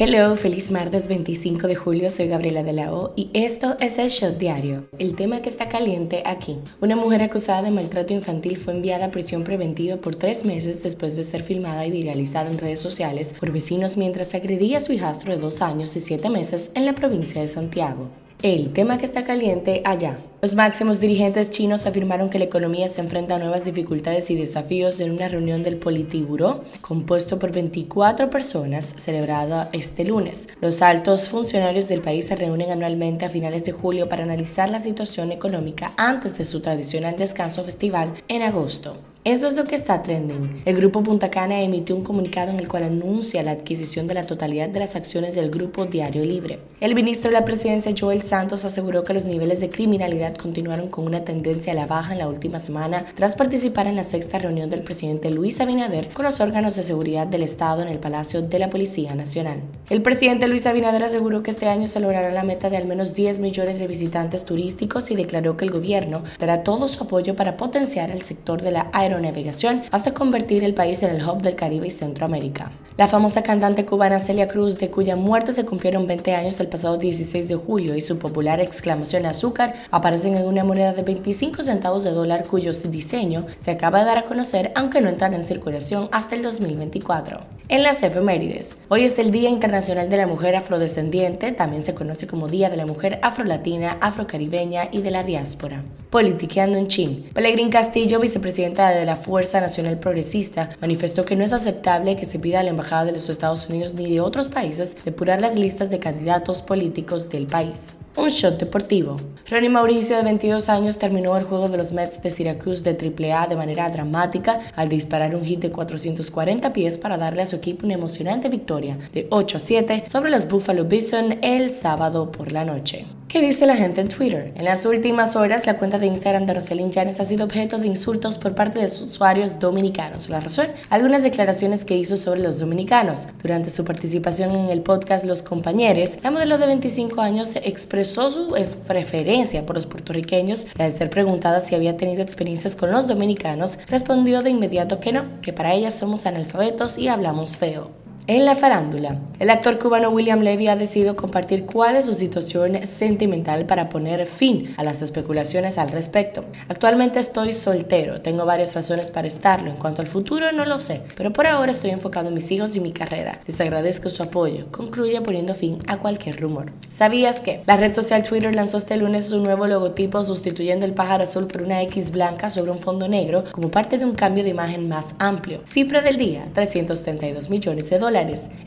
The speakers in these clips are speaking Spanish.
Hello, feliz martes 25 de julio, soy Gabriela de la O y esto es el Shot Diario. El tema que está caliente aquí. Una mujer acusada de maltrato infantil fue enviada a prisión preventiva por tres meses después de ser filmada y viralizada en redes sociales por vecinos mientras agredía a su hijastro de dos años y siete meses en la provincia de Santiago. El tema que está caliente allá. Los máximos dirigentes chinos afirmaron que la economía se enfrenta a nuevas dificultades y desafíos en una reunión del Politiburo compuesto por 24 personas celebrada este lunes. Los altos funcionarios del país se reúnen anualmente a finales de julio para analizar la situación económica antes de su tradicional descanso festival en agosto. Eso es lo que está trending. El grupo Punta Cana emitió un comunicado en el cual anuncia la adquisición de la totalidad de las acciones del grupo Diario Libre. El ministro de la presidencia Joel Santos aseguró que los niveles de criminalidad continuaron con una tendencia a la baja en la última semana tras participar en la sexta reunión del presidente Luis Abinader con los órganos de seguridad del Estado en el Palacio de la Policía Nacional. El presidente Luis Abinader aseguró que este año se logrará la meta de al menos 10 millones de visitantes turísticos y declaró que el gobierno dará todo su apoyo para potenciar el sector de la navegación hasta convertir el país en el hub del Caribe y Centroamérica. La famosa cantante cubana Celia Cruz, de cuya muerte se cumplieron 20 años el pasado 16 de julio, y su popular exclamación azúcar aparecen en una moneda de 25 centavos de dólar cuyo diseño se acaba de dar a conocer, aunque no entrará en circulación hasta el 2024. En las efemérides, hoy es el Día Internacional de la Mujer Afrodescendiente, también se conoce como Día de la Mujer Afrolatina, Afrocaribeña y de la Diáspora. Politiqueando en Chin. Pellegrín Castillo, vicepresidenta de la Fuerza Nacional Progresista, manifestó que no es aceptable que se pida a la Embajada de los Estados Unidos ni de otros países depurar las listas de candidatos políticos del país. Un shot deportivo. Ronnie Mauricio, de 22 años, terminó el juego de los Mets de Syracuse de AAA de manera dramática al disparar un hit de 440 pies para darle a su equipo una emocionante victoria de 8 a 7 sobre los Buffalo Bison el sábado por la noche. ¿Qué dice la gente en Twitter? En las últimas horas, la cuenta de Instagram de Rosalind Janes ha sido objeto de insultos por parte de usuarios dominicanos. La razón, algunas declaraciones que hizo sobre los dominicanos. Durante su participación en el podcast Los Compañeros, la modelo de 25 años expresó su preferencia por los puertorriqueños y al ser preguntada si había tenido experiencias con los dominicanos, respondió de inmediato que no, que para ella somos analfabetos y hablamos feo. En la farándula, el actor cubano William Levy ha decidido compartir cuál es su situación sentimental para poner fin a las especulaciones al respecto. Actualmente estoy soltero, tengo varias razones para estarlo. En cuanto al futuro no lo sé, pero por ahora estoy enfocado en mis hijos y mi carrera. Les agradezco su apoyo. Concluye poniendo fin a cualquier rumor. ¿Sabías que? La red social Twitter lanzó este lunes su nuevo logotipo sustituyendo el pájaro azul por una X blanca sobre un fondo negro como parte de un cambio de imagen más amplio. Cifra del día, 332 millones de dólares.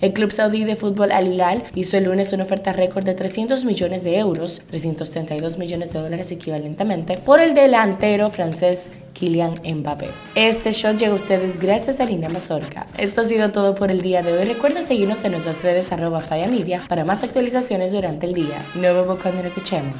El club saudí de fútbol Al Hilal hizo el lunes una oferta récord de 300 millones de euros, 332 millones de dólares equivalentemente, por el delantero francés Kylian Mbappé. Este shot llega a ustedes gracias a Lina Mazorca. Esto ha sido todo por el día de hoy. Recuerden seguirnos en nuestras redes arroba Media para más actualizaciones durante el día. Nos vemos cuando nos escuchemos.